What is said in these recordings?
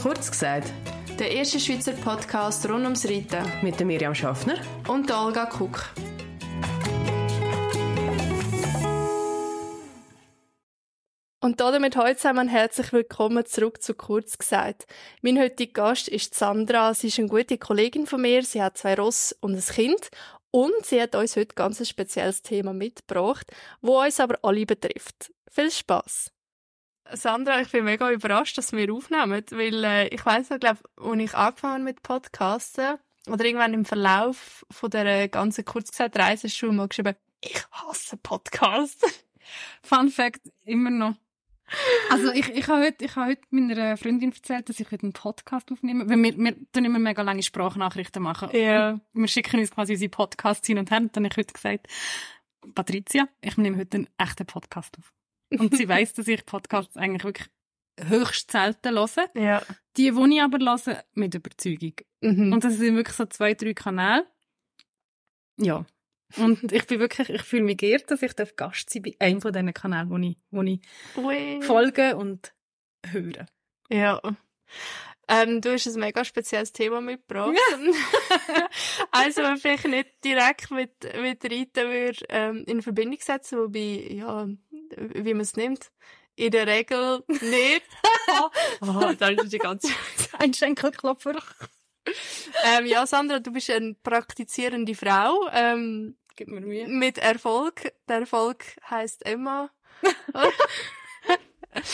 Kurz gesagt, Der erste Schweizer Podcast rund ums Reiten. mit der Miriam Schaffner. Und der Olga Kuck. Und damit heute zusammen herzlich willkommen zurück zu Kurz gesagt. Mein heutiger Gast ist Sandra. Sie ist eine gute Kollegin von mir. Sie hat zwei Ross und ein Kind. Und sie hat uns heute ganz ein spezielles Thema mitgebracht, wo uns aber alle betrifft. Viel Spaß. Sandra, ich bin mega überrascht, dass wir aufnehmen, weil äh, ich weiss noch, glaube, als ich angefangen mit Podcasten oder irgendwann im Verlauf von der ganzen kurz gesagt Reise hast du mal geschrieben, ich hasse Podcasts. Fun Fact, immer noch. Also ich, ich habe heute, ich habe heute meiner Freundin erzählt, dass ich heute einen Podcast aufnehme, weil wir, wir tun immer mega lange Sprachnachrichten machen. Ja. Und Wir schicken uns quasi unsere Podcasts hin und her. Und dann habe ich heute gesagt, Patricia, ich nehme heute einen echten Podcast auf. Und sie weiss, dass ich Podcasts eigentlich wirklich höchst selten höre. Ja. Die, die ich aber höre, mit Überzeugung. Mhm. Und das sind wirklich so zwei, drei Kanäle. Ja. Und ich bin wirklich, ich fühle mich geehrt, dass ich Gast sein bei einem von diesen Kanälen, wo ich, wo ich Ui. folge und höre. Ja. Ähm, du hast ein mega spezielles Thema mitgebracht. also, wenn vielleicht nicht direkt mit, mit Reiten würde, ähm, in Verbindung setzen, wobei, ja, wie man es nimmt. In der Regel nicht. oh, da ist die ganze Ein Schenkelklopfer. ähm, ja, Sandra, du bist eine praktizierende Frau, ähm, Gib mir Mühe. mit Erfolg. Der Erfolg heisst Emma.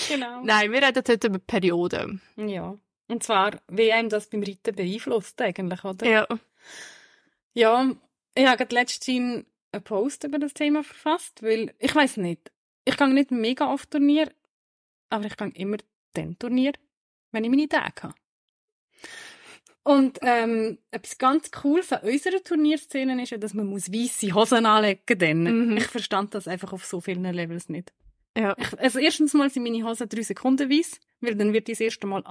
Genau. Nein, wir reden heute über Perioden. Ja. Und zwar, wie einem das beim Reiten beeinflusst, eigentlich, oder? Ja. Ja, ich habe letztens einen Post über das Thema verfasst, weil, ich weiß nicht, ich gehe nicht mega oft Turnier, aber ich gehe immer dann Turnier, wenn ich meine Tage habe. Und ähm, etwas ganz Cooles an unserer Turnierszene ist ja, dass man muss weisse Hosen anlegen dann. Mhm. Ich verstand das einfach auf so vielen Levels nicht. Ja. Ich, also erstens mal sind meine Hosen drei Sekunden weiss, weil dann wird die das erste Mal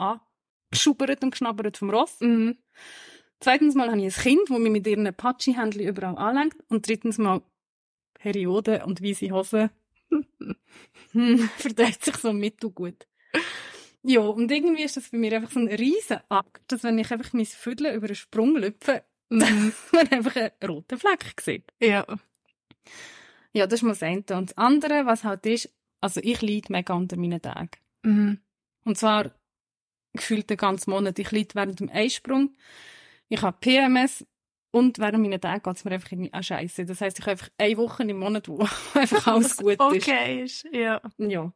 angeschubbert und geschnabbert vom Ross. Mhm. Zweitens mal habe ich ein Kind, das mich mit ihren Patschi-Händchen überall anlenkt. Und drittens mal Periode und weisse Hosen. hm, verteilt sich so mittelgut. Ja, und irgendwie ist das bei mir einfach so ein riesen Akt, dass wenn ich einfach mein Viertel über einen Sprung lüpfe, man einfach einen roten Fleck sieht. Ja. Ja, das ist mal das eine. Und das andere, was halt ist, also ich leide mega unter meinen Tagen. Mhm. Und zwar gefühlt den ganzen Monat. Ich leide während dem Eisprung. Ich habe PMS. Und während meiner Tage geht es mir einfach irgendwie auch scheiße. Das heisst, ich habe einfach eine Woche im Monat, wo einfach alles gut ist. Okay ist, ja. Ja.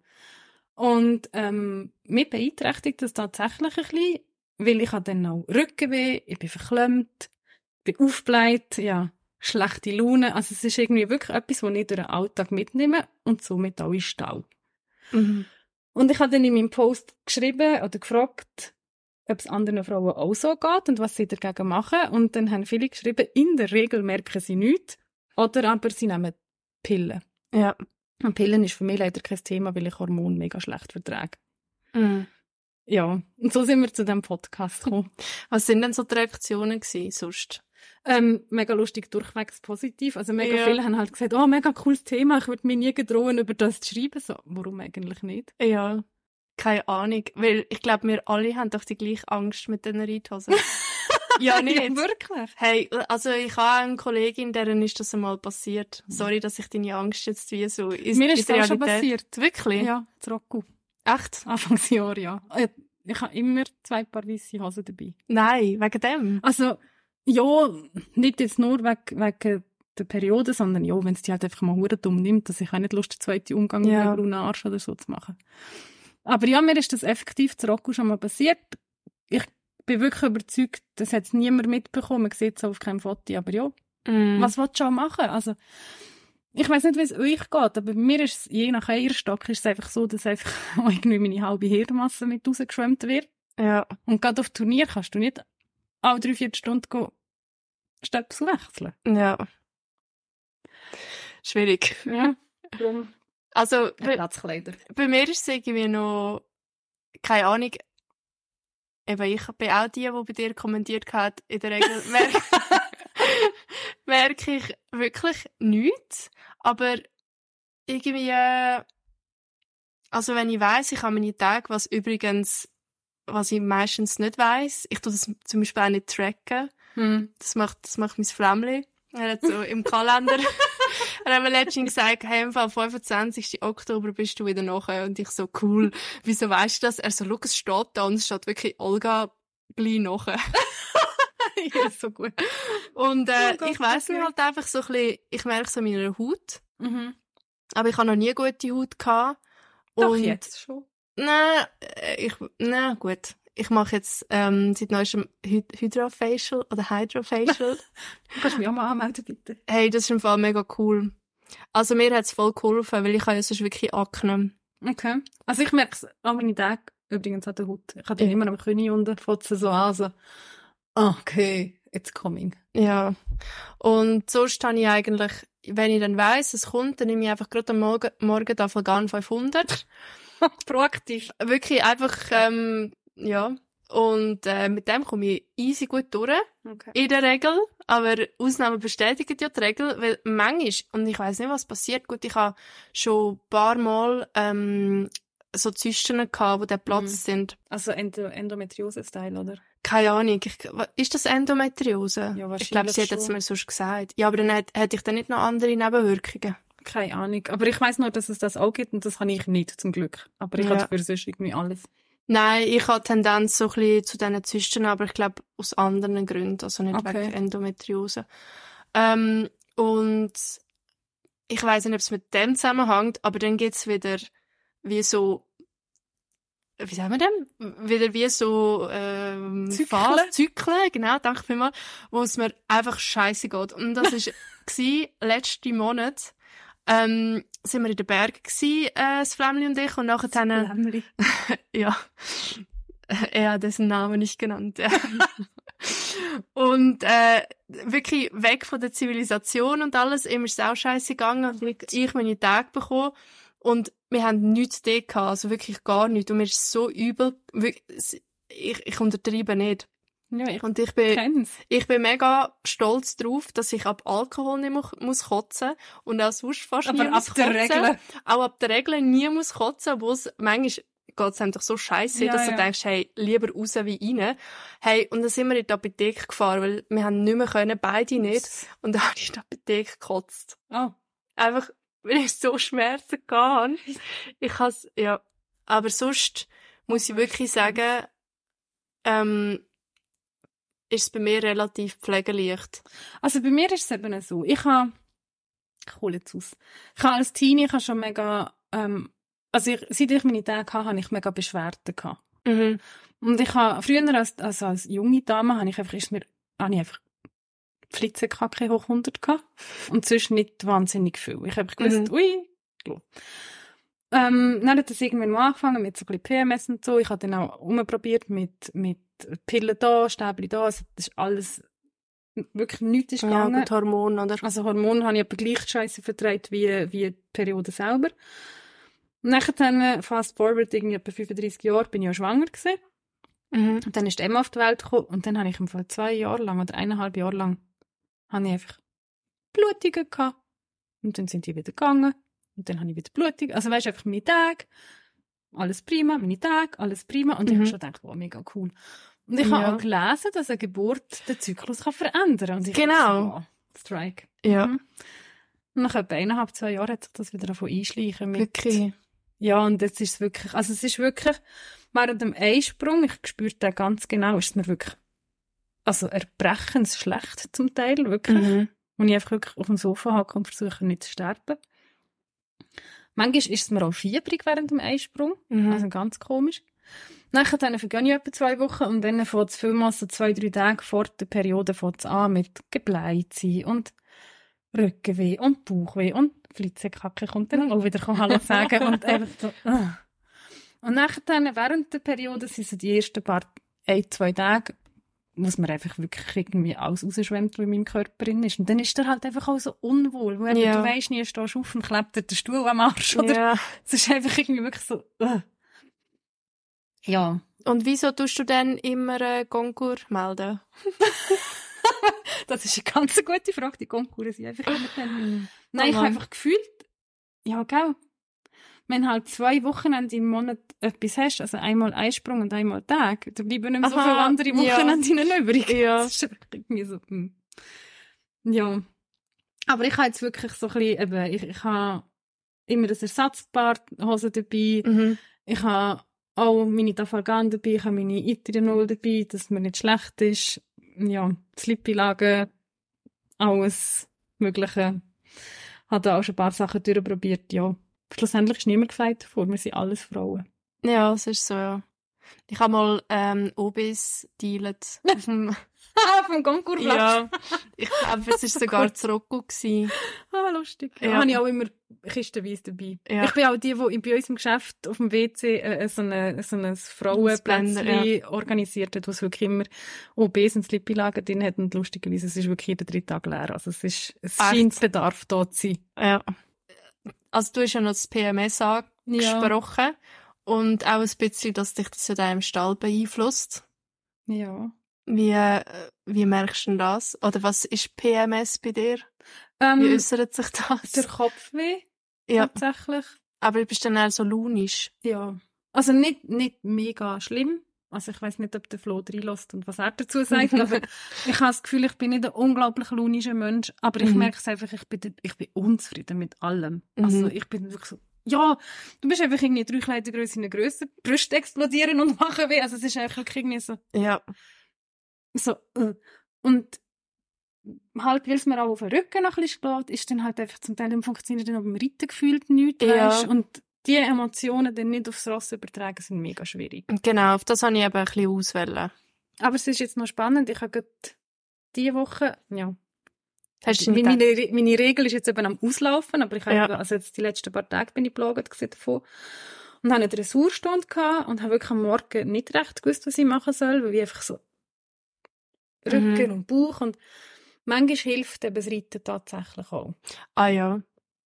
Und ähm, mich beeinträchtigt das tatsächlich ein bisschen, weil ich habe dann auch Rückenweh, ich bin verklemmt, bin aufgebläht, ja, schlechte Laune. Also es ist irgendwie wirklich etwas, was ich durch den Alltag mitnehme und somit auch in Stau. Mhm. Und ich habe dann in meinem Post geschrieben oder gefragt, ob es anderen Frauen auch so geht und was sie dagegen machen. Und dann haben viele geschrieben, in der Regel merken sie nichts oder aber sie nehmen Pillen. Ja. Und Pillen ist für mich leider kein Thema, weil ich Hormone mega schlecht vertrage. Mhm. Ja, und so sind wir zu diesem Podcast gekommen. Was sind denn so die Reaktionen gewesen, sonst? ähm, mega lustig, durchwegs positiv. Also mega Ja. viele haben halt gesagt, oh, mega cooles Thema, ich würde mir nie gedrohen, über das zu schreiben. So, warum eigentlich nicht? Ja. Keine Ahnung. Weil ich glaube, wir alle haben doch die gleiche Angst mit den Reithosen. ja, nicht. wirklich? Hey, also ich habe eine Kollegin, deren ist das einmal passiert. Sorry, dass ich deine Angst jetzt wie so in, Mir ist das schon passiert. Wirklich? Ja, Rocco. Echt? Anfangsjahr, ja. Äh, Ich habe immer zwei Paar weisse Hosen dabei. Nein, wegen dem. Also, ja, nicht jetzt nur wegen, wegen der Periode, sondern ja, wenn es die halt einfach mal dumm nimmt, dass ich auch nicht Lust, den zweiten Umgang Ja. mit einem Arsch oder so zu machen. Aber ja, mir ist das effektiv zu Rocco schon mal passiert. Ich bin wirklich überzeugt, das hat niemand mitbekommen. Man sieht es auf keinem Foto, aber ja, Mhm. was willst du schon machen? Also, ich weiß nicht, wie es euch geht, aber mir ist es, je nach Eierstock, ist es einfach so, dass einfach irgendwie meine halbe Hirnmasse mit rausgeschwemmt wird. Ja. Und gerade auf Turnier kannst du nicht alle drei, vier Stunden gehen, Stöpsel wechseln. Ja. Schwierig. Ja. Darum. Also, bei, Platzkleider. bei mir ist es irgendwie noch, keine Ahnung, eben ich bin auch die, die bei dir kommentiert hat, in der Regel merke, merke ich wirklich nichts, aber irgendwie, äh, Also wenn ich weiss, ich habe meine Tage, was übrigens, was ich meistens nicht weiss, ich tue das zum Beispiel auch nicht tracken. Hm. Das macht, das macht mein Flämmli. Er hat so im Kalender, er hat mir letztens gesagt, hey, Fall 25. Oktober bist du wieder nachher. Und ich so, cool. Wieso weißt du das? Er so, schau, es steht da und es steht wirklich Olga Bli nachher. ja, so gut. Und äh, Oh ich okay. mir halt einfach so ein bisschen, ich merke es an meiner Haut. Mhm. Aber ich habe noch nie gute Haut gehabt. Doch, und jetzt schon. Nein, äh, ich, nein, gut. Ich mache jetzt ähm, seit neuestem Hy Hydrofacial oder Hydrofacial. Du kannst mich auch mal anmelden, bitte. hey, das ist im Fall mega cool. Also mir hat's voll geholfen, weil ich habe ja sonst wirklich Akne. Okay. Also ich merke es an meinen Tagen, übrigens an der Haut. Ich habe den Ja. immer am Knie unten, sie so an, so, okay, it's coming. Ja. Und sonst habe ich eigentlich, wenn ich dann weiss, es kommt, dann nehme ich einfach gerade am Morgen, Morgen Dafelgan 500. Proaktiv. Wirklich einfach, ähm, ja. Und äh, mit dem komme ich easy gut durch. Okay. In der Regel. Aber Ausnahmen bestätigen ja die Regel, weil manchmal, und ich weiß nicht, was passiert, gut, ich habe schon ein paar Mal ähm, so Zysten gehabt, wo der Platz Mhm. sind. Also Endo Endometriose-Style, oder? Keine Ahnung. Ich, ist das Endometriose? Ja, ich glaube, sie hat wahrscheinlich es mir sonst gesagt. Ja, aber dann hätte ich dann nicht noch andere Nebenwirkungen. Keine Ahnung. Aber ich weiß nur, dass es das auch gibt und das habe ich nicht, zum Glück. Aber ich Ja. habe dafür sonst irgendwie alles. Nein, ich habe Tendenz so ein bisschen zu diesen Zysten, aber ich glaube aus anderen Gründen, also nicht Okay. wegen Endometriose. Ähm, und ich weiß nicht, ob es mit dem zusammenhängt, aber dann geht's wieder wie so, wie sagen wir dem? Wieder wie so ähm, Zyklen? Zyklen, genau, danke vielmals, wo es mir einfach scheiße geht. Und das gsi letzten Monat. Ähm, sind wir in den Bergen gsi, äh, das Flämmli und ich, und nachher dann, ja. Er hat dessen Namen nicht genannt. Ja. und äh, wirklich weg von der Zivilisation und alles. Ihm ist es auch scheiße gegangen. Ich, ich meine Tage bekommen. Und wir haben nichts da gehabt, also wirklich gar nichts. Und mir ist so übel. wirklich, Ich, ich untertreibe nicht. Ja, ich Und ich bin, kenn's. ich bin mega stolz drauf, dass ich ab Alkohol nicht mu- muss kotzen und auch sonst fast nie Aber muss ab der kotzen Regel. auch ab der Regel nie muss kotzen, wo es manchmal geht's einem doch so scheiße, Ja, dass du ja. denkst, hey, lieber raus wie rein. Hey, und dann sind wir in die Apotheke gefahren, weil wir haben nicht mehr können, beide nicht. Und dann habe ich in die Apotheke gekotzt. Oh. Einfach, weil ich so Schmerzen hatte. Ich has, ja. Aber sonst muss ich wirklich sagen, ähm, ist es bei mir relativ pflegeleicht. Also bei mir ist es eben so. Ich habe, ich hole jetzt aus. Ich habe als Teenie, ich habe schon mega, ähm, also ich, seit ich meine Tage hatte, habe ich mega Beschwerden gehabt. Mhm. Und ich habe, früher als, also als junge Dame, habe ich einfach, ist mir, habe ich einfach Flitzenkacke hoch 100 gehabt. Und sonst nicht wahnsinnig viel. Ich habe gewusst, Mhm. ui, lo. Ähm, dann hat es irgendwann mal angefangen mit so ein bisschen PMS und so. Ich habe dann auch umprobiert mit, mit Pillen da, Stäbchen da. Also das ist alles, wirklich nichts ist Ja, gegangen. gut, Hormon, oder? Also Hormone habe ich aber gleich scheiße vertreibt wie, wie die Periode selber. Und nachher dann, äh, fast forward, irgendwie etwa 35 Jahre, bin ich ja schwanger gewesen. Mhm. Und dann ist Emma auf die Welt gekommen und dann habe ich im Fall zwei Jahre lang oder eineinhalb Jahre lang habe ich einfach Blutungen gehabt. Und dann sind die wieder gegangen. Und dann habe ich wieder Blutungen. Also weißt du, einfach meine Tage. Alles prima, meine Tage, alles prima. Und ich Mhm. habe schon gedacht, wow, mega cool. Und ich Ja. habe auch gelesen, dass eine Geburt den Zyklus kann verändern kann. Und ich Genau. dachte wow, Strike. Ja, Mhm. Und nach etwa eineinhalb, zwei Jahren hat sich das wieder davon einschleichen mit, wirklich. ja, und jetzt ist es wirklich, also es ist wirklich, während dem Einsprung, ich spüre den ganz genau, ist es mir wirklich, also erbrechend schlecht zum Teil, wirklich. Mhm. Und ich einfach wirklich auf dem Sofa hocke und versuche nicht zu sterben. Manchmal ist es mir auch fiebrig während dem Einsprung, Mhm. also ganz komisch. Nachher dann vergehen ich etwa zwei Wochen und dann fängt es vielmals so zwei, drei Tage vor der Periode fängt es an mit Gebleiht sein und Rückenweh und Bauchweh und Flitzekacke kommt dann auch wieder Hallo sagen und einfach so. Und nachher dann, während der Periode sind so die ersten paar, ein, zwei Tage, wo man einfach wirklich irgendwie alles rausschwemmt, was in meinem Körper drin ist. Und dann ist er halt einfach auch so unwohl, weil Ja. du weisst nie, stehst du auf und klebt dir der Stuhl am Arsch, oder? Ja. Es ist einfach irgendwie wirklich so, uh. Ja. Und wieso tust du dann immer äh, Konkurs melden? Das ist eine ganz gute Frage. Die Konkurrenz sind einfach immer dann. Nein, ich Oh habe Mann. einfach gefühlt, ja, gell. Wenn halt zwei Wochenende im Monat etwas hast, also einmal Einsprung und einmal Tag, dann bleiben nicht mehr so Aha, viele andere ja. Wochenende übrig. Ja. Das ist irgendwie so, hm. Ja. Aber ich habe jetzt wirklich so ein bisschen, eben, ich, ich habe immer ein Ersatzpaar Hosen dabei. Mhm. Ich habe auch meine Tafalgan dabei, ich habe meine Itrinol dabei, dass mir nicht schlecht ist. Ja, Slippi-Lagen, alles Mögliche. Habe da auch schon ein paar Sachen durchprobiert, ja. Schlussendlich ist niemand gefeit davor, wir sind alles Frauen. Ja, es ist so, ja. Ich habe mal ähm, OBs dealet. auf dem- Vom Konkursplatz. ja, ich glaube, es war sogar das Rocco. Ah, lustig. Ja. Ja. Habe ich auch immer kistenweise dabei. Ja. Ich bin auch die, die bei uns im Geschäft auf dem WC äh, so, eine, so ein Frauenplätzchen Blender, organisiert hat, wo es wirklich immer OBs und Slippi-Lagen drin hat. Und lustigerweise, es ist wirklich jeden drei Tage leer. Also es, ist, es Echt? scheint Bedarf da zu sein. Ja. Also du hast ja noch das PMS angesprochen. Und auch ein bisschen, dass dich das ja da im Stall beeinflusst. Ja. Wie, äh, wie merkst du denn das? Oder was ist PMS bei dir? Wie Ähm, äußert sich das? der Kopfweh, ja, tatsächlich. aber du bist dann eher so launisch. Ja. Also nicht, nicht mega schlimm. Also ich weiß nicht, ob der Flo reinlässt und was er dazu sagt, aber ich habe das Gefühl, ich bin nicht ein unglaublich launischer Mensch, aber ich Mhm. merke es einfach, ich bin, ich bin unzufrieden mit allem. Mhm. Also ich bin wirklich so, ja, du bist einfach irgendwie drei Kleidergröße in der Größe, Brüste explodieren und machen weh, also es ist einfach irgendwie so, Ja. so, äh. und halt, weil es mir auch auf den Rücken noch ein bisschen schlägt, ist dann halt einfach zum Teil dann funktioniert dann auch beim Reiten gefühlt nichts, Ja. weisst? und die Emotionen dann nicht aufs Ross übertragen, sind mega schwierig. Genau, auf das habe ich eben ein bisschen auswählen. Aber es ist jetzt noch spannend. Ich habe gerade diese Woche, ja. Hast du Meine, meine, meine Regel ist jetzt eben am Auslaufen, aber ich habe, Ja. also jetzt die letzten paar Tage bin ich gewesen davon. Und habe eine Dressurstunde gehabt und habe wirklich am Morgen nicht recht gewusst, was ich machen soll, weil ich einfach so Rücken Mhm. und Bauch und manchmal hilft eben das Reiten tatsächlich auch. Ah ja.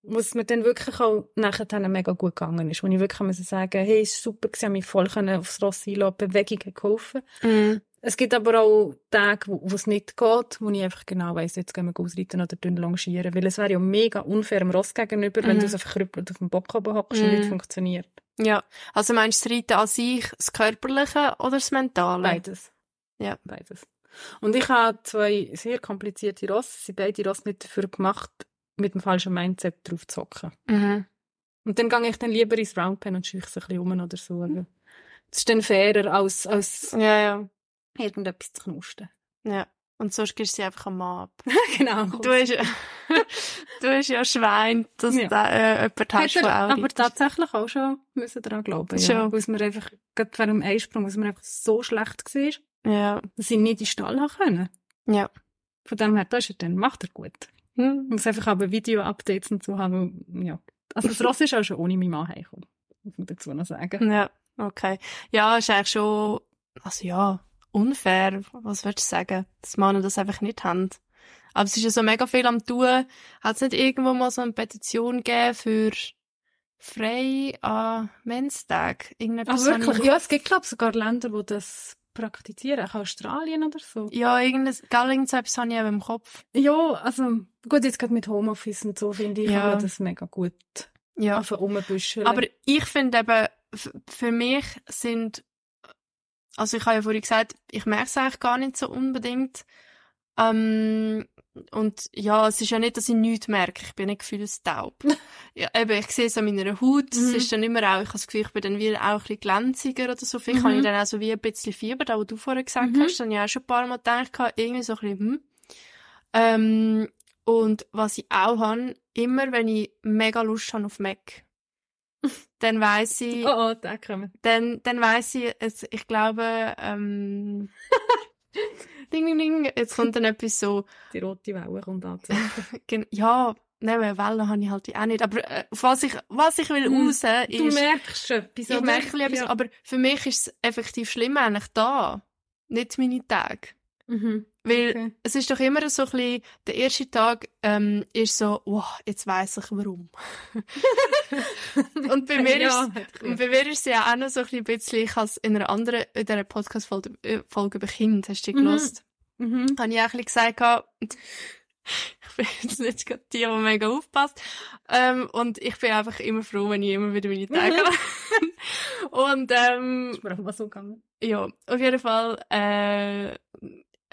Wo es mir dann wirklich auch nachher dann mega gut gegangen ist, wo ich wirklich muss sagen, hey, es war super, ich habe mich voll können aufs Ross einlassen, Bewegung geholfen. Mhm. Es gibt aber auch Tage, wo es nicht geht, wo ich einfach genau weiss, jetzt gehen wir ausreiten oder dünn longieren. Weil es wäre ja mega unfair dem Ross gegenüber, wenn Mhm. du so verkrüppelt auf dem Bock oben hockst und Mhm. nicht funktioniert. Ja. Also meinst du das Reiten an sich, das Körperliche oder das Mentale? Beides. Ja. Beides. Und ich habe zwei sehr komplizierte Ross. Sie sind beide Ross nicht dafür gemacht, mit dem falschen Mindset drauf zu hocken. Mhm. Und dann gehe ich dann lieber ins Roundpen und scheuche ein bisschen um oder so. Also, Das ist dann fairer, als, als Ja, ja. irgendetwas zu knusten. Ja. Und sonst gibst du sie einfach am ab. genau. Du hast, du hast ja Schwein, dass Ja. da äh, jemand hast, der er auch aber reitet. tatsächlich auch schon müssen daran glauben. Schon. Ja. Weil mir einfach, gerade während dem Einsprung, weil mir einfach so schlecht war, Ja. dass ich nicht in den Stall haben können. Ja. Von dem her, da ist er dann, macht er gut. Hm. Muss einfach aber Video-Updates und so haben, ja. Also das Ross ist auch schon ohne meinen Mann heimgekommen. Muss man dazu noch sagen. Ja, okay. Ja, ist eigentlich schon, also ja, unfair, was würdest du sagen, dass Männer das einfach nicht haben. Aber es ist ja so mega viel am tun. Hat es nicht irgendwo mal so eine Petition gegeben für frei an Menstag? Ah, Irgendetwas habe wirklich? ich- Ja, es gibt, glaube ich, sogar Länder, die das praktizieren. Auch Australien oder so. Ja, irgendein, gell, irgend so etwas habe ich eben im Kopf. Ja, also, gut, jetzt gerade mit Homeoffice und so, finde ich, Ja. kann man das mega gut Ja. rumbüscheln. Aber ich finde eben, für mich sind, also ich habe ja vorhin gesagt, ich merke es eigentlich gar nicht so unbedingt. Ähm, und ja, es ist ja nicht, dass ich nichts merke. Ich bin nicht gefühlstaub. ja, eben, ich sehe es an meiner Haut. Es Mhm. ist dann immer auch, ich habe das Gefühl, ich bin dann wieder auch ein bisschen glänziger oder so. Vielleicht Mhm. habe ich dann auch so wie ein bisschen Fieber, da, wo du vorher gesagt Mhm. hast. Dann ich auch schon ein paar Mal gedacht, irgendwie so ein bisschen, hm. Ähm, und was ich auch habe, immer wenn ich mega Lust habe auf Mac, dann weiss ich, oh, oh, da kommen. dann, dann weiss ich, es, ich glaube, ähm, ding, ding, ding, jetzt kommt dann etwas so, Die rote Welle kommt an. ja, nein, eine Welle habe ich halt auch nicht, aber äh, auf was ich, was ich will Hm, raus, Du ist, merkst etwas. ich merke etwas, Ja. aber für mich ist es effektiv schlimm eigentlich da, nicht meine Tage. Mhm. Weil Okay. es ist doch immer so ein bisschen, der erste Tag ähm, ist so, wow, jetzt weiss ich warum. und bei mir ja, ist bei mir ist es ja auch noch so ein bisschen, ich habe es in einer anderen, in dieser Podcast-Folge äh, über Kind, hast du die Mhm. gelost? Mhm. Habe ich auch ein bisschen gesagt, ich bin jetzt nicht gerade die, die mega aufpasst. Ähm, und ich bin einfach immer froh, wenn ich immer wieder meine Tage habe. und ähm, Ist mir auch mal so gegangen. ja, auf jeden Fall, äh,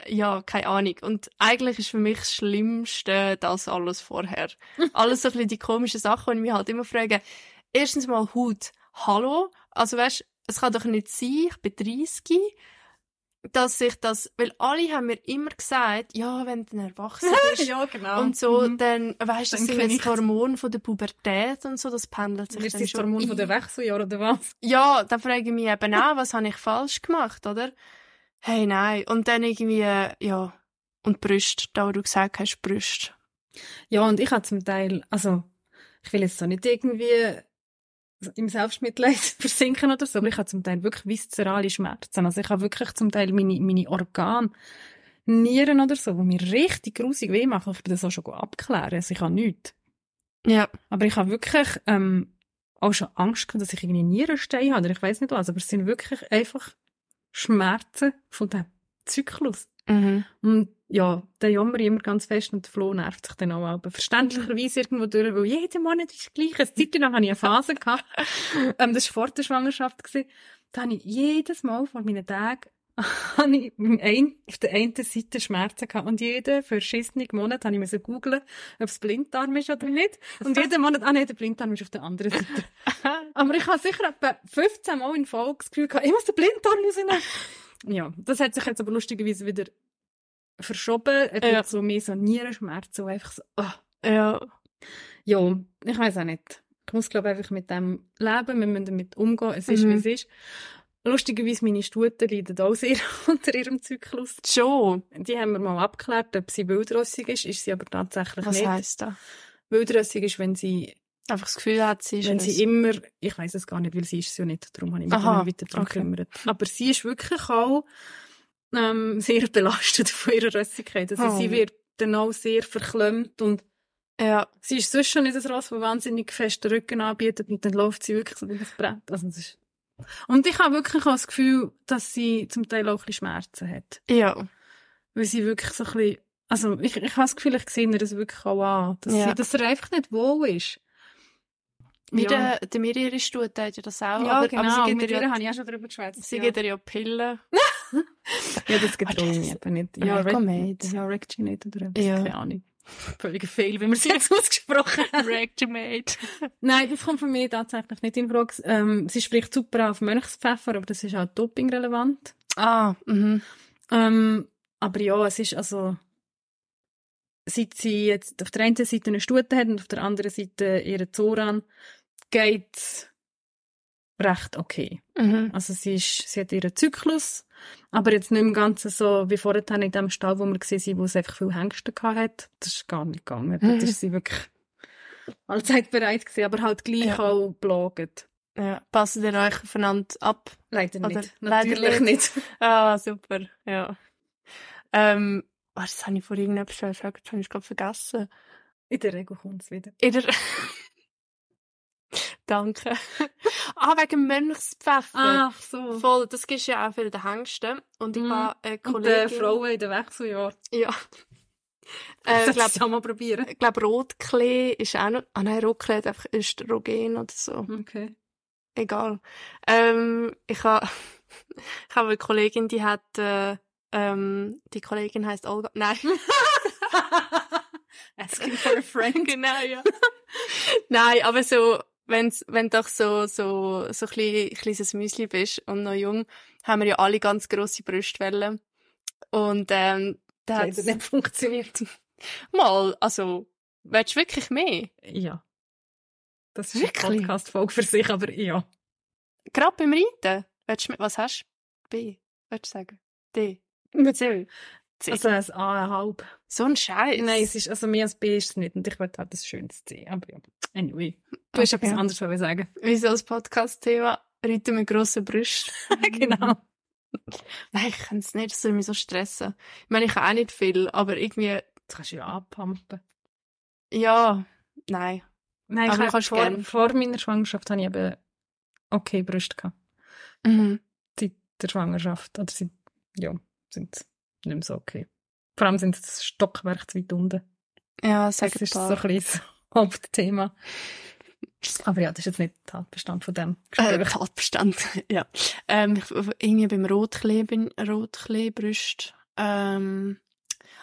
ja, keine Ahnung. Und eigentlich ist für mich das Schlimmste das alles vorher. alles so ein bisschen die komischen Sachen, die ich mich halt immer frage. Erstens mal Haut. Hallo? Also weißt, es kann doch nicht sein, ich bin 30, dass sich das, weil alle haben mir immer gesagt, ja, wenn du erwachsen bist ja, genau. und so, Mhm. dann, weißt du, das sind jetzt Hormone von der Pubertät und so, das pendelt sich Ist das Hormon von der Wechseljahre oder was? Ja, da frage ich mich eben auch, was habe ich falsch gemacht, oder? Hey, nein. Und dann irgendwie, äh, ja, und Brüste, da wo du gesagt hast, Brüste. Ja, und ich habe zum Teil, also, ich will jetzt so nicht irgendwie im Selbstmitleid versinken oder so, aber ich habe zum Teil wirklich viszerale Schmerzen. Also ich habe wirklich zum Teil meine, meine Organe, Nieren oder so, die mir richtig grusig weh machen. Ich bin das auch schon abklären. Also ich habe nichts. Ja. Aber ich habe wirklich ähm, auch schon Angst gehabt, dass ich irgendwie Nierenstein habe oder ich weiß nicht was. Aber es sind wirklich einfach Schmerzen von dem Zyklus. Mhm. Und ja, der jammer ich immer ganz fest und der Flo nervt sich dann auch. Aber verständlicherweise irgendwo durch, weil jeden Monat ist gleich. Eine Zeit lang hatte ich eine Phase. Gehabt. ähm, das war vor der Schwangerschaft. Gewesen. Da habe ich jedes Mal vor meinen Tagen habe ich ein, auf der einen Seite Schmerzen gehabt. Und jeden verschissenen Monat habe ich müssen googlen, ob es Blinddarm ist oder nicht. Und jeden Monat, ah nein, der Blinddarm ist auf der anderen Seite. Aber ich habe sicher etwa 15 Mal in Folge das Gefühl gehabt, ich muss den Blinddarm rausnehmen. Ja, das hat sich jetzt aber lustigerweise wieder verschoben. Es Ja. so mehr so Nierenschmerzen, so einfach so, ah. Ja. Ja, ich weiß auch nicht. Ich muss, glaube einfach mit dem leben, wir müssen damit umgehen, es ist, Mhm. wie es ist. Lustigerweise, meine Stuten leiden auch sehr unter ihrem Zyklus. Schon. Die haben wir mal abgeklärt, ob sie wildrössig ist, ist sie aber tatsächlich Was nicht. heisst das? Wildrössig ist, wenn sie, Einfach das Gefühl hat, sie ist wenn sie immer, ich weiß es gar nicht, weil sie ist es ja nicht, darum habe ich mich Aha, immer weiter darum okay. gekümmert. Aber sie ist wirklich auch ähm, sehr belastet von ihrer Rössigkeit. Also Oh. sie wird dann auch sehr verklemmt und Ja. Sie ist sonst schon nicht ein Ross, das wahnsinnig festen Rücken anbietet und dann läuft sie wirklich so wie ein Brett. Also das ist und ich habe wirklich auch das Gefühl, dass sie zum Teil auch ein bisschen Schmerzen hat. Ja. Weil sie wirklich so ein bisschen, also ich, ich habe das Gefühl, ich sehe ihr das wirklich auch an, dass, Ja. sie, dass er einfach nicht wohl ist. Wie ja. der, der mir ihre Stute hat ja das auch. ja, aber, genau. aber sie mit ihr ja, habe ich auch schon darüber geschwätzt. sie ja. gibt ihr ja Pillen. ja, das getraue ich Ah, eben nicht. Ja, Ja, Reg- ja Rectinate oder etwas, Ja. keine Ahnung. Völliger Fail, wie wir es jetzt ausgesprochen haben. Rectimate. Nein, das kommt für mich tatsächlich nicht in Frage. Ähm, sie spricht super auf Mönchspfeffer, aber das ist auch dopingrelevant. Ah, mhm. Ähm, aber ja, es ist also, seit sie jetzt auf der einen Seite eine Stute hat und auf der anderen Seite ihren Zoran, geht recht okay. Mhm. Also sie, ist, sie hat ihren Zyklus, aber jetzt nicht im Ganzen so wie vorher in dem Stall, wo wir haben, wo es einfach viel Hengste gehabt hat. Das ist gar nicht gegangen. Mhm. Dort ist sie wirklich allzeit bereit gewesen, aber halt gleich Ja. auch blogget. Ja. Passen ihr euch aufeinander ab? Leider Oder nicht. leider Natürlich nicht. Ah, super. Ja. Ähm, oh, das habe ich vor irgendetwas gesagt, das habe ich gerade vergessen. In der Regel kommt es wieder. In der Danke. Ah, wegen Mönchspfeffer. so. Voll, das gibst ja auch für den Hengsten. Und ich Mhm. habe eine Und Kollegin... die Frauen in den Wechseljahren. Ja. Äh, das glaub, glaub, mal probieren. ich glaube, Rotklee ist auch noch... Ah nein, Rotklee hat einfach Östrogen oder so. Okay. Egal. Ähm, ich habe ich habe eine Kollegin, die hat... Äh, ähm, die Kollegin heißt Olga... Nein. Asking for a friend. genau, ja. Nein, aber so, wenn's, wenn du doch so, so, so klein, kleines Müsli bist und noch jung, haben wir ja alle ganz grosse Brustwellen. Und, ähm, da hat nicht funktioniert. mal, also, willst du wirklich mehr? Ja. Das ist Wirklich? eine Podcast-Folge für sich, aber ja. Gerade beim Reiten? Willst du was hast du? B? Willst du sagen? D? C? Also ein A, ein halb. so ein Scheiß. Nein, es ist, also mehr als B ist es nicht. Und ich wollte halt das schönste C. Aber ja. Anyway. Du hast Okay. etwas anderes wollen sagen. Wieso das Podcast-Thema? Reiten mit grossen Brüsten. genau. Nein, ich kann es nicht, das würde mich so stressen. Ich meine, ich habe auch nicht viel, aber irgendwie, Das kannst du ja abpumpen. ja, nein. Nein, Aber ich kannst vor, gern. vor meiner Schwangerschaft hatte ich eben okay Brüste gehabt. Mhm. Seit der Schwangerschaft. Oder sie, ja, sind nicht mehr so okay. Vor allem sind das Stockwerk zu weit unten. Ja, Das sag ist so ein das Hauptthema. Aber ja, das ist jetzt nicht der Tatbestand von dem Äh, Gespräch. Tatbestand, ja. Ähm, ich, irgendwie beim Rotklee, bin Rotkleebrüst. Ähm,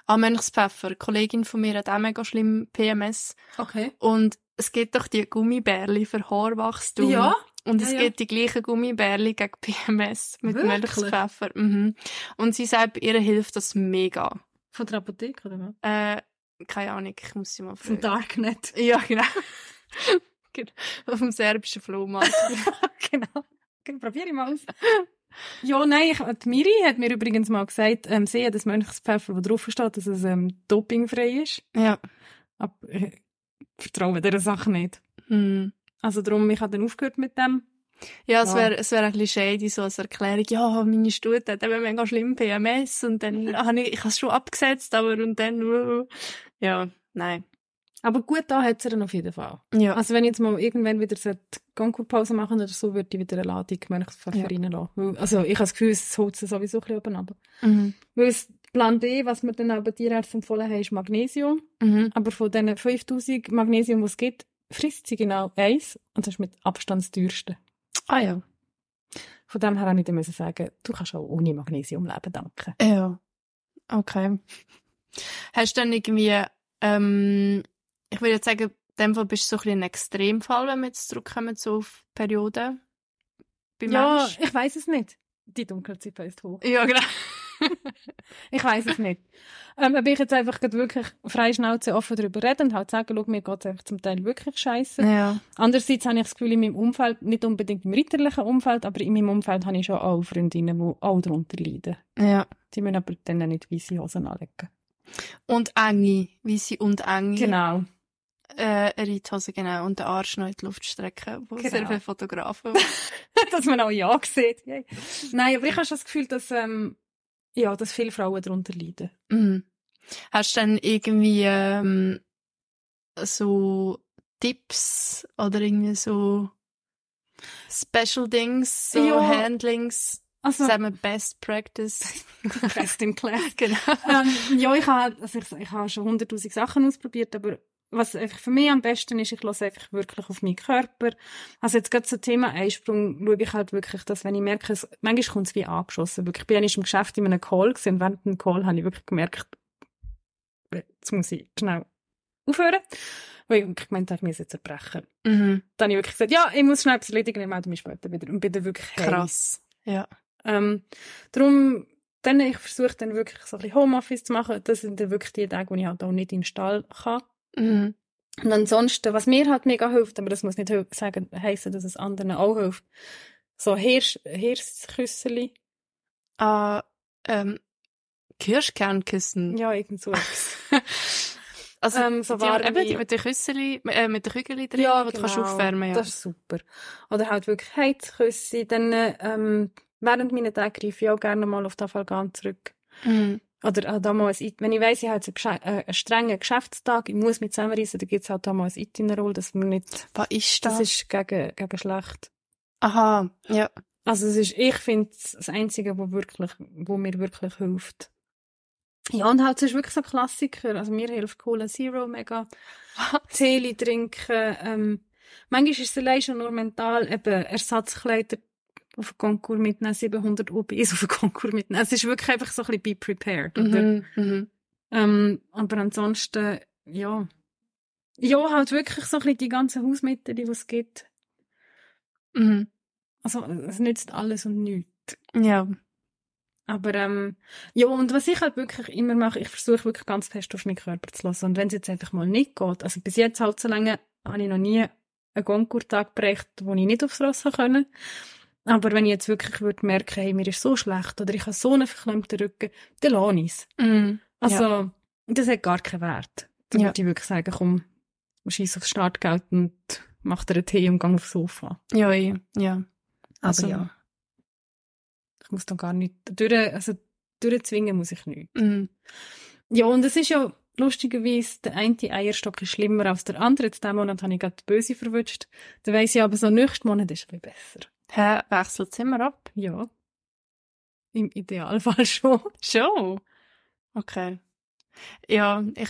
ah, Mönchspfeffer. Eine Kollegin von mir hat auch mega schlimm PMS. Okay. Und es gibt doch die Gummibärli für Haarwachstum. Ja? Und es Ja, ja. gibt die gleichen Gummibärli gegen PMS mit Wirklich? Mönchspfeffer. Mhm. Und sie sagt, ihr hilft das mega. Von der Apotheke, oder was? Äh, keine Ahnung, ich muss sie mal Vom fragen. Darknet. Ja, genau. Genau. Auf dem serbischen Flohmarkt. genau. Okay, Probiere ich mal aus. ja, nein, ich, die Miri hat mir übrigens mal gesagt, ähm, sie hat das Mönchspfeffer, wo drauf steht, dass es ähm, dopingfrei ist. ja. Aber ich vertraue dieser Sache nicht. Hm. Also darum, ich habe dann aufgehört mit dem. Ja, es Ja. wäre es wär ein bisschen shady, so als Erklärung. Ja, meine Stute hat eben mega schlimm PMS und dann habe ich, ich habe es schon abgesetzt, aber und dann, uh, ja, nein. Aber gut, da hat sie dann auf jeden Fall. Ja. Also wenn ich jetzt mal irgendwann wieder so die Konkurpause machen oder so, würde ich wieder eine Ladung Mönchspfeffer Ja. reinlassen. Also ich habe das Gefühl, es holt sie sowieso ein bisschen oben runter. Mhm. Weil das Plan B, was wir dann auch bei Tierärzten empfohlen haben, ist Magnesium. Mhm. Aber von diesen 5000 Magnesium, die es gibt, frisst sie genau eins. Und das ist mit Abstand das teuerste. Ah ja. Von dem her habe ich dann müssen sagen, du kannst auch ohne Magnesium leben, danke. Ja. Okay. Hast du dann irgendwie, ähm, ich würde jetzt sagen, in dem Fall bist du so ein bisschen ein Extremfall, wenn wir jetzt zurückkommen so auf Perioden. Bei Ja, Menschen. ich weiß es nicht. Die Dunkelzeit ist hoch. Ja, genau. Ich weiß es nicht. Ähm, ob ich jetzt einfach wirklich frei Schnauze offen darüber rede und halt sagen, schau, mir geht es einfach zum Teil wirklich scheiße. Ja. Andererseits habe ich das Gefühl, in meinem Umfeld, nicht unbedingt im ritterlichen Umfeld, aber in meinem Umfeld habe ich schon auch Freundinnen, die auch darunter leiden. Ja. Die müssen aber dann nicht weisse Hosen anlegen. Und enge, weisse und enge. Genau. Äh, eine Reithose, genau. Und den Arsch noch in die Luft strecken, wo Genau. sehr viele Fotografen. dass man auch Ja sieht. Yay. Nein, aber ich habe schon das Gefühl, dass, ähm, ja, dass viele Frauen darunter leiden. mhm. Hast du dann irgendwie ähm, so Tipps oder irgendwie so Special Dings, so Ja. Handlings, Also, sagen wir Best Practice? best in class. genau. ähm, ja, ich habe, also ich, ich habe schon hunderttausend Sachen ausprobiert, aber was einfach für mich am besten ist, ich lasse einfach wirklich auf meinen Körper. Also jetzt gerade zum Thema Einsprung schaue ich halt wirklich, dass wenn ich merke, es, manchmal kommt es wie angeschossen. Wirklich, ich bin einmal im Geschäft in einem Call und während dem Call habe ich wirklich gemerkt, jetzt muss ich schnell aufhören. Weil ich gemeint habe, ich muss jetzt erbrechen. Mhm. Dann habe ich wirklich gesagt, ja, ich muss schnell etwas erledigen, ich melde mich später wieder. Und bin dann wirklich. Krass. Ja. Ähm, darum, dann, ich versuche dann wirklich so ein bisschen Homeoffice zu machen. Das sind dann wirklich die Tage, wo ich halt auch nicht in den Stall kann. Mhm. Und ansonsten, was mir halt mega hilft, aber das muss nicht sagen, heissen, dass es anderen auch hilft, so Hirsch, Hirschküsseli. Ah, ähm, Kirschkernkissen. Ja, irgend so etwas. Also, Ähm, so warme- eben die mit den Küsseli, äh, mit den Kügeli drin, ja, die du kannst aufwärmen, ja. Das ist super. Oder halt wirklich Heizküsse. Dann, ähm, während meiner Tage greife ich auch gerne mal auf Tafalgan zurück. Mhm. Oder auch da mal ein, It- wenn ich weiss, ich habe jetzt einen, äh, einen strengen Geschäftstag, ich muss mich zusammenreissen, dann gibt es halt da mal ein Itinerol, dass man nicht, Was ist das? das ist gegen, gegen schlecht. Aha, ja. Also es ist, ich finde es das Einzige, wo wirklich, wo mir wirklich hilft. Ja, und halt, es ist wirklich so ein Klassiker. Also mir hilft Cola Zero mega. Tee trinken, ähm, manchmal ist es allein schon nur mental, eben Ersatzkleider auf den Konkurs mitnehmen, 700 UBIs auf den Konkurs mitnehmen. Es ist wirklich einfach so ein bisschen be prepared, oder? Mhm. Mhm. Ähm, aber ansonsten, ja. Ja, halt wirklich so ein bisschen die ganzen Hausmittel, die es gibt. Mhm. Also, es nützt alles und nichts. Ja. Aber, ähm, ja, und was ich halt wirklich immer mache, ich versuche wirklich ganz fest auf meinen Körper zu lassen. Und wenn es jetzt einfach mal nicht geht, also bis jetzt halt so lange habe ich noch nie einen Goncourt-Tag gebracht, wo ich nicht aufs Ross können. Aber wenn ich jetzt wirklich würde merken, hey, mir ist so schlecht oder ich habe so einen verklemmten Rücken, dann lasse ich es. Mhm. Also, das hat gar keinen Wert. Da Ja. würde ich wirklich sagen, komm, schieß aufs Startgeld und mach dir einen Tee und geh aufs Sofa. Ja, ja. ja. Also, Aber ja. Ich muss da gar nicht, durch, also, durchzwingen muss ich nicht. Mhm. Ja, und es ist ja lustigerweise, der eine Eierstock ist schlimmer als der andere. Jetzt diesen Monat habe ich gerade die Böse verwünscht. Dann weiss ich aber so, nächsten Monat ist es ein bisschen besser. Hä, wechselt immer ab? Ja. Im Idealfall schon. Schon. Okay. Ja, ich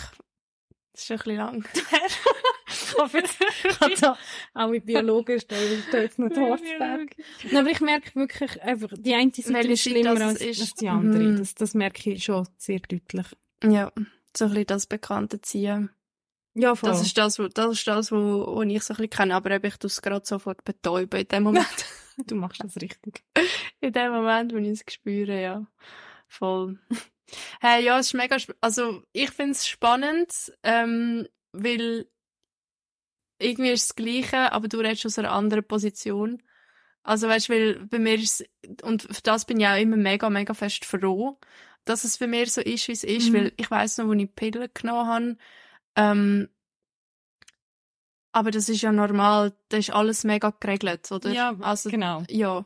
Das ist ein bisschen lang. ich hoffe, jetzt da auch mit Biologen stellen, da jetzt noch Horsberg. Nein, aber ich merke wirklich einfach, die eine Seite Welche ist schlimmer das als, ist. als die andere. Mhm. Das, das merke ich schon sehr deutlich. Ja, so ein bisschen das bekannte Ziehen. Ja, voll. Das ist das, wo, das ist das, wo, wo ich so ein bisschen kenne, aber eben, ich tue es gerade sofort betäuben in dem Moment. du machst das richtig. in dem Moment, wo ich es spüre, ja. Voll. Hey, ja, es ist mega, also, ich finde es spannend, ähm, weil irgendwie ist es das Gleiche, aber du redest aus einer anderen Position. Also, weißt du, weil bei mir ist und für das bin ich auch immer mega, mega fest froh, dass es bei mir so ist, wie es ist, Mhm. weil ich weiss noch, wo ich Pillen genommen habe, ähm, aber das ist ja normal, da ist alles mega geregelt, oder? Ja, also, genau. ja.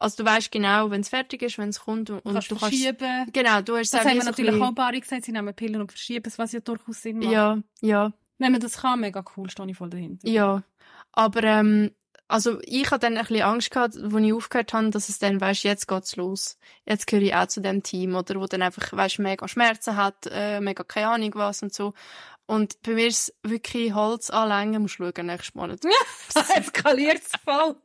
Also du weißt genau, wenn es fertig ist, wenn es kommt und, kannst du kannst verschieben. genau, du hast Das haben wir natürlich auch Bari gesagt, sie nehmen Pillen und verschieben es, was ja durchaus Sinn macht. Ja, ja, Wenn man das kann, mega cool, stehe ich voll dahinter. ja. Aber ähm, also ich hatte dann ein bisschen Angst gehabt, als ich aufgehört habe, dass es dann, weißt, jetzt geht's los. Jetzt gehöre ich auch zu dem Team, oder wo dann einfach, weißt, mega Schmerzen hat, äh, mega keine Ahnung was und so. Und bei mir ist es wirklich Holz anlängen, musst du schauen, nächstes Monat. Das eskaliert voll.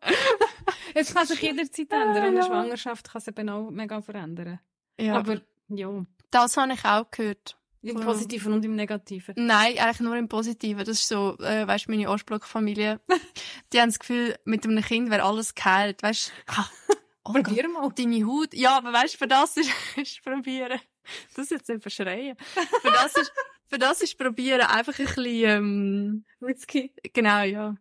es kann sich jederzeit ändern. Eine Ja. Schwangerschaft kann sich eben auch mega verändern. Ja, Aber ja, das habe ich auch gehört. Im Voll. Positiven und im Negativen. Nein, eigentlich nur im Positiven. Das ist so, äh, weißt du, meine Ostblock-Familie. die haben das Gefühl, mit einem Kind wäre alles geheilt. Weißt du, oh Probier mal. deine Haut. Ja, aber weißt du, für das ist, ist probieren. Das jetzt nicht verschreien. Für das ist, für das ist probieren einfach ein bisschen, ähm, Risky. genau, ja.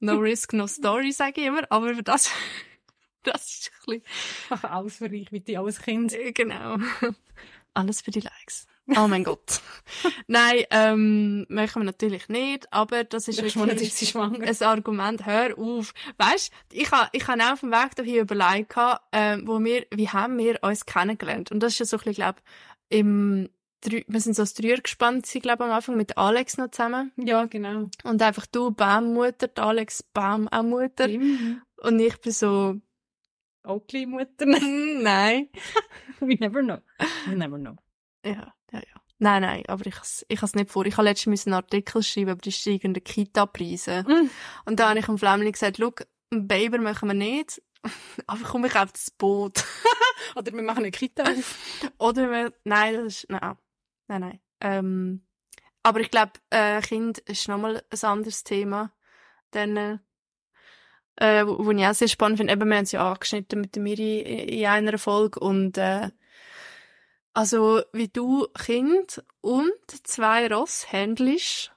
No risk, no story, sage ich immer. Aber für das, das ist ein bisschen, Ich mache alles für dich, wie alles Kind. Äh, Genau. Alles für die Likes. Oh mein Gott. Nein, ähm, machen wir natürlich nicht, aber das ist Ich wirklich ist sie schwanger. ein Argument. Hör auf. Weißt, ich ha, ich ha auch auf dem Weg dahin überlegt, ähm, wo wir, wie haben wir uns kennengelernt? Und das ist ja so ein bisschen, glaub, im, wir sind so als Dreier gespannt, sie glaube am Anfang mit Alex noch zusammen. Ja, genau. Und einfach du, Bam, Mutter, Alex, Bam, auch Mutter. Mhm. Und ich bin so, Auch kleine Mutter. mm, nein. We never know. We never know. Ja, ja, ja. Nein, nein, aber ich has, ich has nicht vor. Ich habe letztens einen Artikel schreiben über die steigenden Kita-Preise. Mm. Und da habe ich dem Flämmli gesagt, schau, ein Baby machen wir nicht. Aber komm, ich auf das Boot. Oder wir machen eine Kita auf. Oder wir, nein, das ist, nein, nein, nein. Ähm, aber ich glaube, äh, Kind ist nochmal ein anderes Thema. Dann, äh, äh, wo, wo ich auch sehr spannend finde, eben, wir haben es ja angeschnitten mit der Miri in, in einer Folge und, äh, also, wie du Kind und zwei Ross handelst,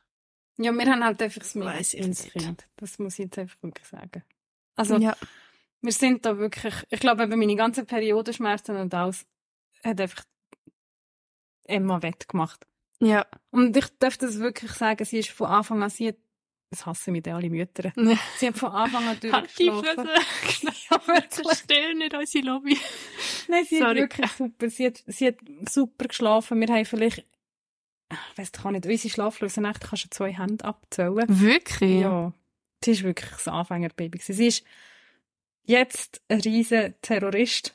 Ja, wir haben halt einfach das. Kind. Das muss ich jetzt einfach wirklich sagen. Also, ja, wir sind da wirklich, ich glaube eben meine ganzen Periodenschmerzen und alles hat einfach Emma wettgemacht. ja, Und ich darf das wirklich sagen, sie ist von Anfang an, sie hat, das hassen mich alle Mütter, ja. sie hat von Anfang an Halt die durchgeschlafen. Fresse. Ja, wirklich. Zerstör nicht unsere Lobby. Nein, sie Sorry. hat wirklich super, sie hat, sie hat super geschlafen. Wir haben vielleicht, ich weiss doch nicht, unsere schlaflosen Nächte kannst du zwei Hände abzählen. Wirklich? Ja. Sie ist wirklich ein Anfängerbaby. Sie ist jetzt ein riesen Terrorist.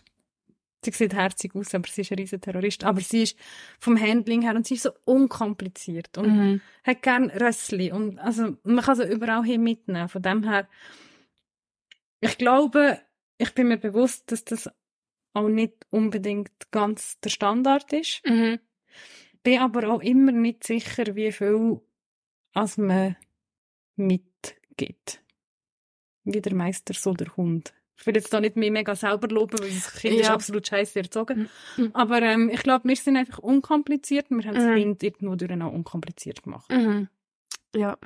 Sie sieht herzig aus, aber sie ist ein riesen Terrorist. Aber sie ist vom Handling her und sie ist so unkompliziert und Mhm. hat gern Rössli. Und also, man kann sie überall hin mitnehmen. Von dem her, ich glaube, ich bin mir bewusst, dass das auch nicht unbedingt ganz der Standard ist. Mhm. Bin aber auch immer nicht sicher, wie viel als man mitgibt. Wie der Meister so der Hund. Ich will jetzt da nicht mehr mega selber loben, weil das Kind ist Ja. absolut scheiße erzogen. Mhm. Aber ähm, ich glaube, wir sind einfach unkompliziert. Wir haben das Mhm. Kind irgendwo durch auch unkompliziert gemacht. Mhm. Ja.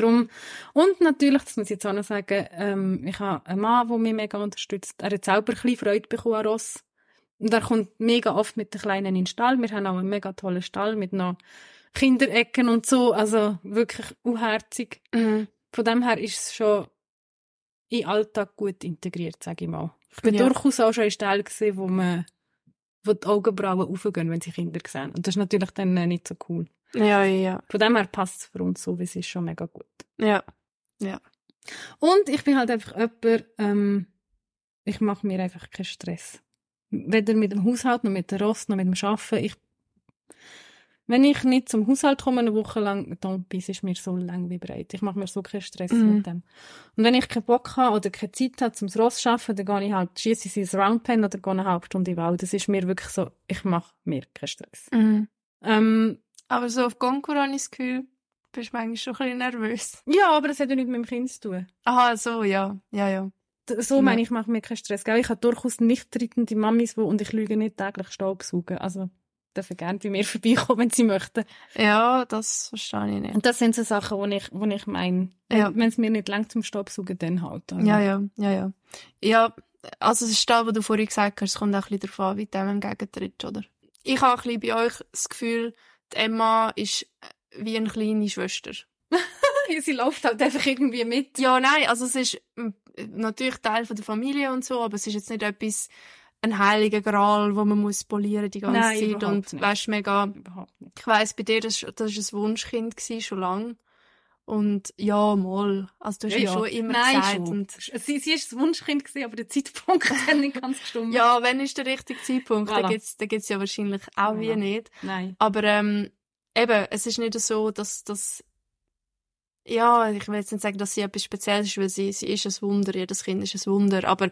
Drum. Und natürlich, das muss ich jetzt auch noch sagen, ähm, ich habe einen Mann, der mich mega unterstützt. Er hat selber ein bisschen Freude bekommen an Ross. Und er kommt mega oft mit den Kleinen in den Stall. Wir haben auch einen mega tollen Stall mit noch Kinderecken und so. Also wirklich unherzig. Mhm. Von dem her ist es schon in den Alltag gut integriert, sage ich mal. Ich bin Ja. durchaus auch schon in Stall gesehen, wo man wo die Augenbrauen aufgehen, wenn sie Kinder sehen. Und das ist natürlich dann nicht so cool. Ja, ja, ja. Von dem her passt es für uns so, wie es ist, schon mega gut. Ja. Und ich bin halt einfach jemand, ähm, ich mache mir einfach keinen Stress. Weder mit dem Haushalt, noch mit der Rost, noch mit dem Arbeiten. Ich, Wenn ich nicht zum Haushalt komme, eine Woche lang, dann ist mir so lang wie breit. Ich mache mir so keinen Stress Mhm. mit dem. Und wenn ich keinen Bock habe oder keine Zeit habe, zum Ross zu arbeiten, dann gehe ich halt, schiesse ich ins Roundpen oder gehe eine halbe Stunde in den Wald. Das ist mir wirklich so, ich mache mir keinen Stress. Mhm. Ähm, Aber so auf Goncourt habe ich das Gefühl, bist du manchmal schon ein bisschen nervös. ja, aber das hat ja nichts mit dem Kind zu tun. Aha, so, ja. Ja, ja. So Ja. meine ich, mache mir keinen Stress. Gell? Ich habe durchaus nicht trittende Mamis, wo, und ich lüge nicht täglich Staubsaugen. Also, dürfen gerne bei mir vorbeikommen, wenn sie möchten. Ja, das verstehe ich nicht. Und das sind so Sachen, wo ich, wo ich meine, wenn Ja. es mir nicht langt zum Staubsaugen, dann halt. Also. Ja, ja, ja, ja. Ja, also es ist das, was du vorhin gesagt hast, es kommt auch ein bisschen darauf an, wie du dem entgegentritt, oder? Ich habe ein bisschen bei euch das Gefühl, die Emma ist äh, wie eine kleine Schwester. sie läuft halt einfach irgendwie mit. Ja, nein, also es ist mm, natürlich Teil von der Familie und so, aber es ist jetzt nicht etwas, ein heiliger Gral, wo man muss polieren die ganze Nein, Zeit und weißt mega, ich weiss, bei dir, das, das ist ein Wunschkind gewesen, schon lang. Und ja, mal. Also du hast ja, schon immer Nein, gesagt. schon. Und Sie, sie ist das Wunschkind gewesen, aber der Zeitpunkt hat nicht ganz gestimmt. ja, wenn ist der richtige Zeitpunkt? Voilà. Da gibt's, da gibt's ja wahrscheinlich auch wie Voilà. nicht. Nein. Aber ähm, eben, es ist nicht so, dass das ja, ich will jetzt nicht sagen, dass sie etwas Spezielles ist, weil sie, sie ist ein Wunder, jedes Kind ist ein Wunder, aber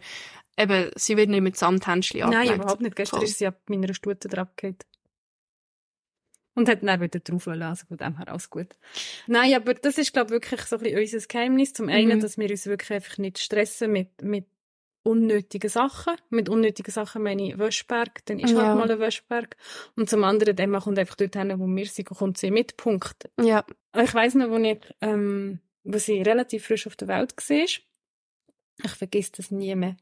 eben, sie wird nicht mit Samthändchen Nein, angelegt. überhaupt nicht. Gestern Voll. ist sie ab meiner Stute drauf gefallen. Und hat dann wieder drauf wollen, also von dem her alles gut. Nein, aber das ist, glaube ich, wirklich so ein bisschen unser Geheimnis. Zum einen, Mhm. dass wir uns wirklich einfach nicht stressen mit, mit unnötigen Sachen. Mit unnötigen Sachen meine ich Wäschberg, dann ist Ja. halt mal ein Wäschberg. Und zum anderen, Emma kommt einfach dorthin, wo wir sind, kommt sie mit, Punkt. Ja. Ich weiss noch, wo ich, ähm, wo sie relativ frisch auf der Welt war. Ich vergesse das nie mehr.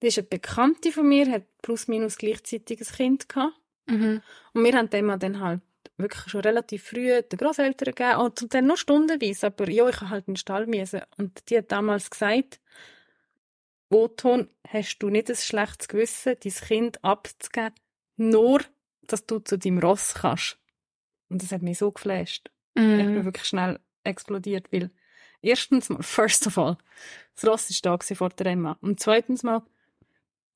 Das ist eine Bekannte von mir, hat plus minus gleichzeitig ein Kind gehabt. Mhm. Und wir haben dem dann halt wirklich schon relativ früh den Großeltern gegeben, und zum Teil nur stundenweise, aber ja, ich habe halt in den Stall müssen. Und die hat damals gesagt, Woton, hast du nicht ein schlechtes Gewissen, dein Kind abzugeben, nur, dass du zu deinem Ross kannst. Und das hat mich so geflasht. Ich bin Mhm. wirklich schnell explodiert, weil erstens mal, first of all, das Ross ist da vor der Emma. Und zweitens mal,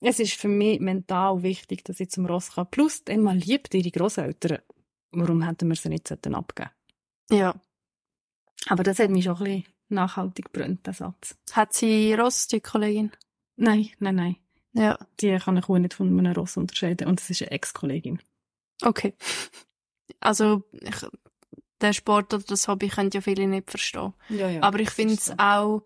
es ist für mich mental wichtig, dass ich zum Ross kann. Plus, Emma liebt ihre Großeltern. Warum hätten wir sie nicht abgeben Ja. Aber das hat mich schon ein bisschen nachhaltig gebrannt, der Satz. Hat sie Ross, die Kollegin? Nein, nein, nein. Ja. Die kann ich auch nicht von einem Ross unterscheiden. Und das ist eine Ex-Kollegin. Okay. Also, ich, der Sport oder das Hobby können ja viele nicht verstehen. Ja, ja. Aber ich finde es auch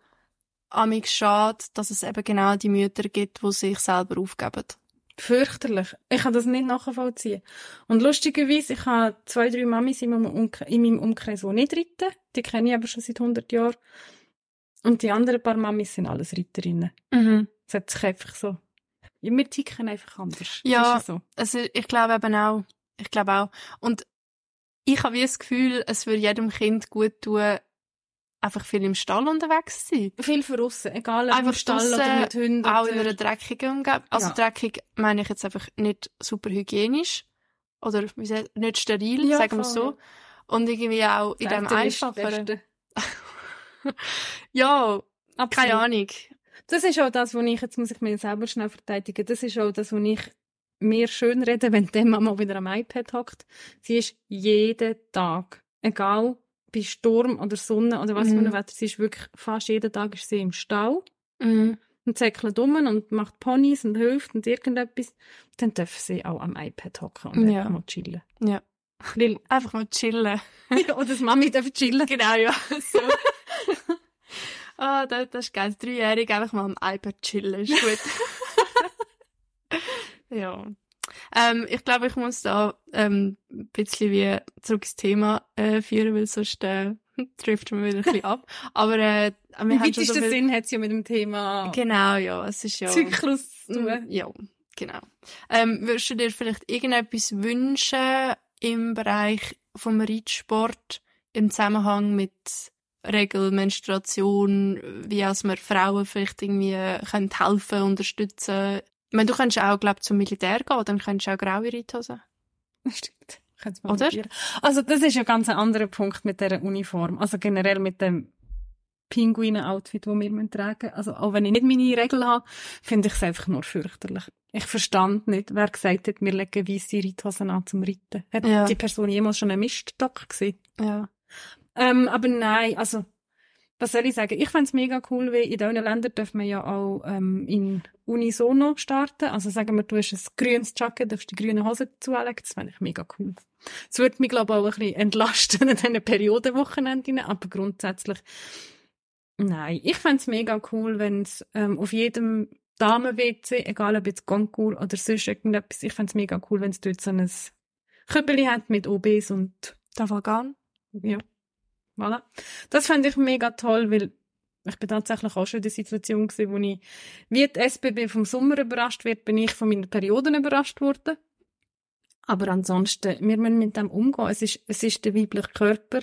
amig schade, dass es eben genau die Mütter gibt, die sich selber aufgeben. Fürchterlich. Ich kann das nicht nachvollziehen. Und lustigerweise, ich habe zwei, drei Mamis in meinem, Umkreis, in meinem Umkreis, die nicht reiten. Die kenne ich aber schon seit 100 Jahren. Und die anderen paar Mamis sind alles Reiterinnen. Mhm. Es hat sich einfach so... Ja, wir ticken einfach anders. Ja. So. Also, ich glaube eben auch. Ich glaube auch. Und ich habe wie das Gefühl, es würde jedem Kind gut tun, einfach viel im Stall unterwegs sein. Viel für aussen, egal ob Einfach im Stall oder draussen, mit Hunden. Auch oder- in einer dreckigen Umgebung. Also Ja. dreckig meine ich jetzt einfach nicht super hygienisch. Oder wie sagt, nicht steril, Ja, sagen wir so. Und irgendwie auch in dem. Beste. Ja, Absolut. keine Ahnung. Das ist auch das, was ich, jetzt muss ich mich selber schnell verteidigen, das ist auch das, was ich mir schön rede, wenn die Emma mal wieder am iPad hockt. Sie ist jeden Tag, egal bei Sturm oder Sonne oder was für Mhm. ein Wetter, sie ist wirklich fast jeden Tag ist sie im Stall Mhm. und zäckelt um und macht Ponys und hilft und irgendetwas. Dann darf sie auch am iPad hocken und Ja. einfach mal chillen. Ja. Weil, Einfach mal chillen. ja, oder das Mami darf chillen. Genau, ja. So. Ah, das, das ist geil. Dreijährig einfach mal am iPad chillen, ist gut. ja. Ähm, ich glaube, ich muss da ähm, ein bisschen wie zurück ins Thema äh, führen, weil sonst äh, trifft man wieder ein bisschen ab. Aber äh, wir Wie haben ist so der viel... Sinn, hat sie ja mit dem Thema Genau, ja, es ist ja... Zyklus zu Mm, tun. Ja, genau. Ähm, würdest du dir vielleicht irgendetwas wünschen im Bereich vom Reitsport im Zusammenhang mit Regel, Menstruation, wie als wir Frauen vielleicht irgendwie können helfen, unterstützen? Meine, du könntest auch, glaube zum Militär gehen, dann könntest du auch graue Reithosen. Stimmt. Oder? Also, das ist ja ganz ein anderer Punkt mit dieser Uniform. Also generell mit dem Pinguinen-Outfit, das wir tragen müssen. Also, auch wenn ich nicht meine Regel habe, finde ich es einfach nur fürchterlich. Ich verstand nicht, wer gesagt hat, wir legen weisse Reithosen an zum Reiten. Hat Ja. die Person jemals schon einen Miststock gesehen? Ja. Ähm, aber nein, also, was soll ich sagen? Ich find's mega cool, weil in diesen Ländern dürfen wir ja auch ähm, in Unisono starten. Also sagen wir, du hast ein grünes Jacket, darfst die grüne Hose zulegen. Das fände ich mega cool. Das würde mich, glaube ich, auch ein bisschen entlasten in diesen Periodenwochenenden. Aber grundsätzlich, nein. Ich fänd's mega cool, wenn's ähm, auf jedem Damen-WC, egal ob jetzt Concours oder sonst irgendetwas, ich fänd's mega cool, wenn's dort so ein Kübeli hat mit OBs und Tavalgan. ja. Voilà. Das fände ich mega toll, weil ich bin tatsächlich auch schon in der Situation gewesen, wo ich, wie die SBB vom Sommer überrascht wird, bin ich von meinen Perioden überrascht worden. Aber ansonsten, wir müssen mit dem umgehen. Es ist, es ist der weibliche Körper.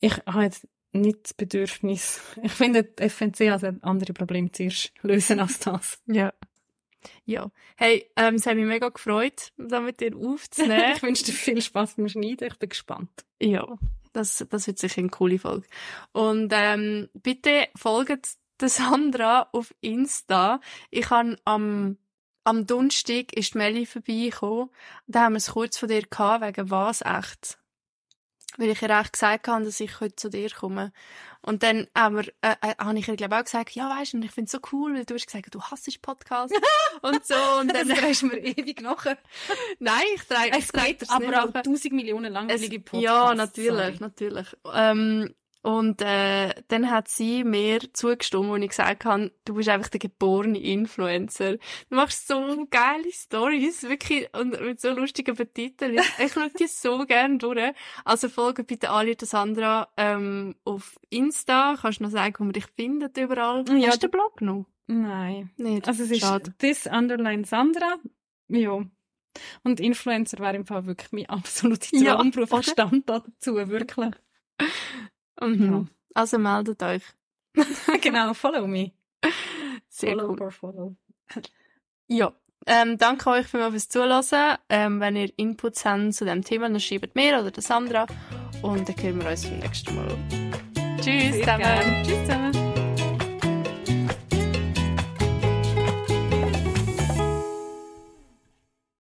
Ich habe jetzt nicht das Bedürfnis. Ich finde, die FNC hat ein andere Problem zuerst lösen als das. Ja. Ja. Hey, ähm, es hat mich mega gefreut, da mit dir aufzunehmen. ich wünsche dir viel Spaß beim Schneiden. Ich bin gespannt. ja, das, das wird sicher eine coole Folge. Und ähm, bitte folgt der Sandra auf Insta. Ich habe am, am Donnerstag ist die Melli vorbeigekommen. Da haben wir es kurz von dir gehabt, wegen was echt. Weil ich ihr echt gesagt habe, dass ich heute zu dir komme. Und dann haben wir, äh, äh, habe ich ihr, glaube ich, auch gesagt, ja, weißt du, ich finde es so cool, weil du hast gesagt, du hasst Podcast. und so. Und dann, Das ist mir ewig nachher. nein, ich trage, ich Es trage aber auch tausend Millionen langweilige Podcasts. ja, natürlich, sorry. natürlich. Ähm, und äh, dann hat sie mir zugestimmt, als ich gesagt habe, du bist einfach der geborene Influencer. Du machst so geile Stories, wirklich, und mit so lustigen Betiteln. Ich schaue die so gerne durch. Also folge bitte alle Sandra ähm, auf Insta. Kannst du noch sagen, wo man dich findet überall? Ja, Hast du den Blog noch? Nein. Nicht? Also es ist Schade. this underline Sandra. Ja. Und Influencer wäre im Fall wirklich mein absoluter Ja, Traumberuf. oder? Ich stand da dazu, wirklich. Mhm. Also meldet euch. genau, follow me. Sehr follow cool. or follow. Ja, ähm, danke euch vielmals fürs Zuhören. Ähm, wenn ihr Inputs habt zu dem Thema, dann schreibt mir oder der Sandra. Und dann hören wir uns beim nächsten Mal. Tschüss Sehr zusammen. gerne. Tschüss zusammen.